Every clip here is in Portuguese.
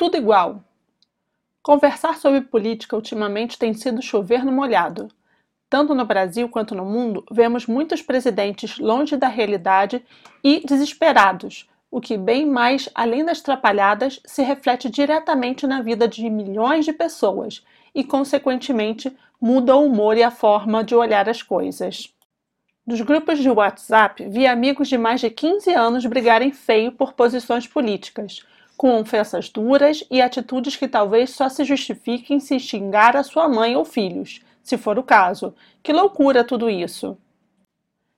tudo igual. Conversar sobre política ultimamente tem sido chover no molhado. Tanto no Brasil quanto no mundo, vemos muitos presidentes longe da realidade e desesperados, o que, bem mais além das trapalhadas, se reflete diretamente na vida de milhões de pessoas e, consequentemente, muda o humor e a forma de olhar as coisas. Dos grupos de WhatsApp, vi amigos de mais de 15 anos brigarem feio por posições políticas, com ofensas duras e atitudes que talvez só se justifiquem se xingar a sua mãe ou filhos, se for o caso. Que loucura tudo isso!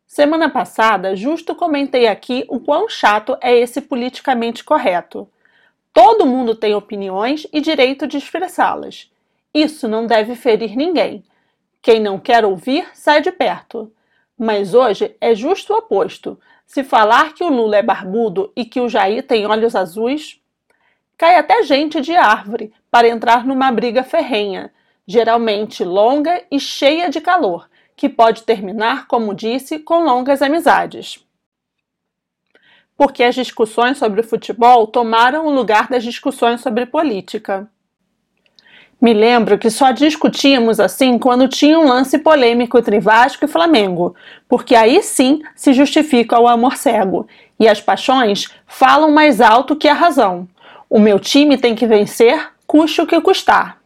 Semana passada, justo comentei aqui o quão chato é esse politicamente correto. Todo mundo tem opiniões e direito de expressá-las. Isso não deve ferir ninguém. Quem não quer ouvir, sai de perto. Mas hoje é justo o oposto. Se falar que o Lula é barbudo e que o Jair tem olhos azuis, cai até gente de árvore para entrar numa briga ferrenha, geralmente longa e cheia de calor, que pode terminar, como disse, com longas amizades. Porque as discussões sobre o futebol tomaram o lugar das discussões sobre política. Me lembro que só discutíamos assim quando tinha um lance polêmico entre Vasco e Flamengo, porque aí sim se justifica o amor cego e as paixões falam mais alto que a razão. O meu time tem que vencer, custe o que custar.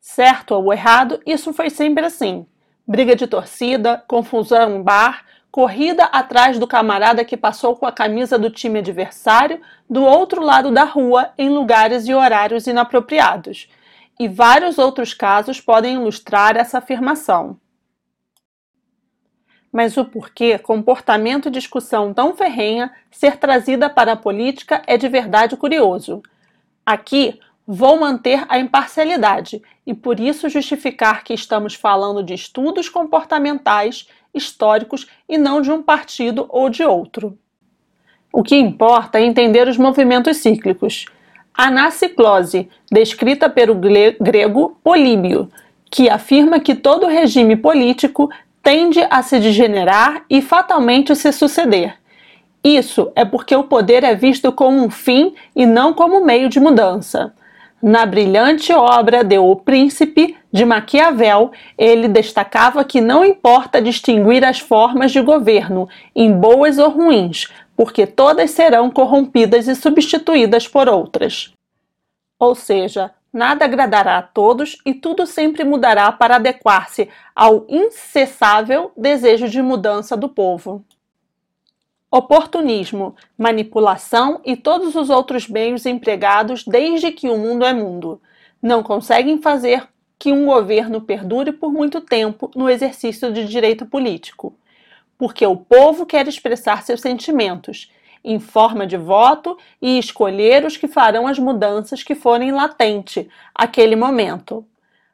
Certo ou errado, isso foi sempre assim. Briga de torcida, confusão em bar, corrida atrás do camarada que passou com a camisa do time adversário do outro lado da rua em lugares e horários inapropriados e vários outros casos podem ilustrar essa afirmação. Mas o porquê comportamento e discussão tão ferrenha ser trazida para a política é de verdade curioso. Aqui vou manter a imparcialidade e por isso justificar que estamos falando de estudos comportamentais históricos e não de um partido ou de outro. O que importa é entender os movimentos cíclicos anaciclose, descrita pelo grego Políbio, que afirma que todo regime político tende a se degenerar e fatalmente se suceder. Isso é porque o poder é visto como um fim e não como meio de mudança. Na brilhante obra de O Príncipe, de Maquiavel, ele destacava que não importa distinguir as formas de governo em boas ou ruins, porque todas serão corrompidas e substituídas por outras. Ou seja, nada agradará a todos e tudo sempre mudará para adequar-se ao incessável desejo de mudança do povo. Oportunismo, manipulação e todos os outros meios empregados desde que o mundo é mundo não conseguem fazer que um governo perdure por muito tempo no exercício de direito político porque o povo quer expressar seus sentimentos em forma de voto e escolher os que farão as mudanças que forem latente aquele momento.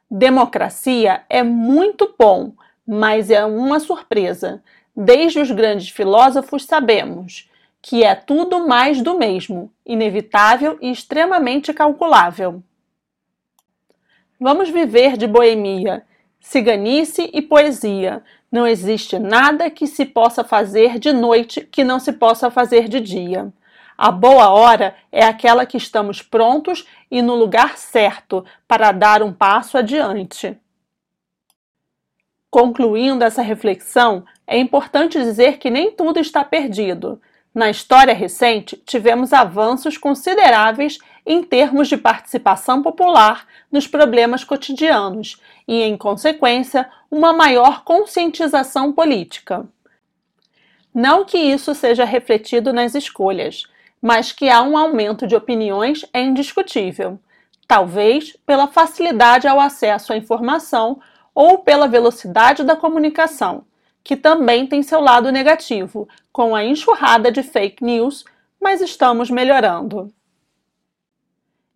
Democracia é muito bom, mas é uma surpresa. Desde os grandes filósofos sabemos que é tudo mais do mesmo, inevitável e extremamente calculável. Vamos viver de boemia, ciganice e poesia, não existe nada que se possa fazer de noite que não se possa fazer de dia. A boa hora é aquela que estamos prontos e no lugar certo para dar um passo adiante. Concluindo essa reflexão, é importante dizer que nem tudo está perdido. Na história recente, tivemos avanços consideráveis em termos de participação popular nos problemas cotidianos e, em consequência, uma maior conscientização política. Não que isso seja refletido nas escolhas, mas que há um aumento de opiniões é indiscutível, talvez pela facilidade ao acesso à informação ou pela velocidade da comunicação que também tem seu lado negativo, com a enxurrada de fake news, mas estamos melhorando.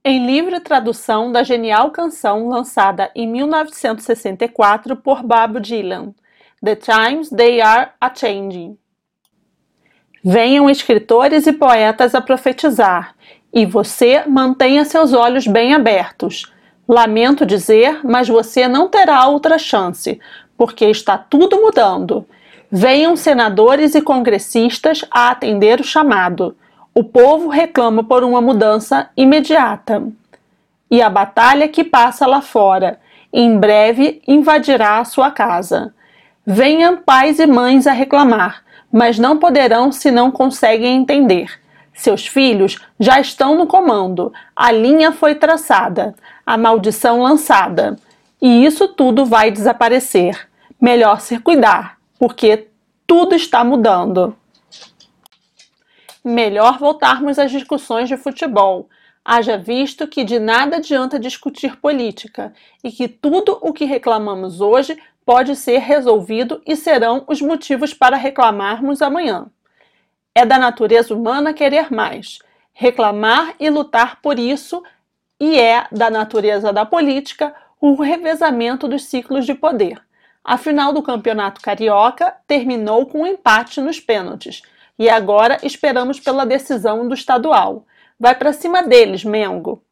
Em livre tradução da genial canção lançada em 1964 por Bob Dylan, The Times They Are a Changing. Venham escritores e poetas a profetizar, e você mantenha seus olhos bem abertos. Lamento dizer, mas você não terá outra chance, porque está tudo mudando. Venham senadores e congressistas a atender o chamado. O povo reclama por uma mudança imediata. E a batalha que passa lá fora, em breve invadirá a sua casa. Venham pais e mães a reclamar, mas não poderão se não conseguem entender. Seus filhos já estão no comando, a linha foi traçada, a maldição lançada. E isso tudo vai desaparecer. Melhor se cuidar, porque tudo está mudando. Melhor voltarmos às discussões de futebol. Haja visto que de nada adianta discutir política e que tudo o que reclamamos hoje pode ser resolvido e serão os motivos para reclamarmos amanhã. É da natureza humana querer mais, reclamar e lutar por isso, e é da natureza da política o revezamento dos ciclos de poder. A final do Campeonato Carioca terminou com um empate nos pênaltis e agora esperamos pela decisão do estadual. Vai para cima deles, Mengo!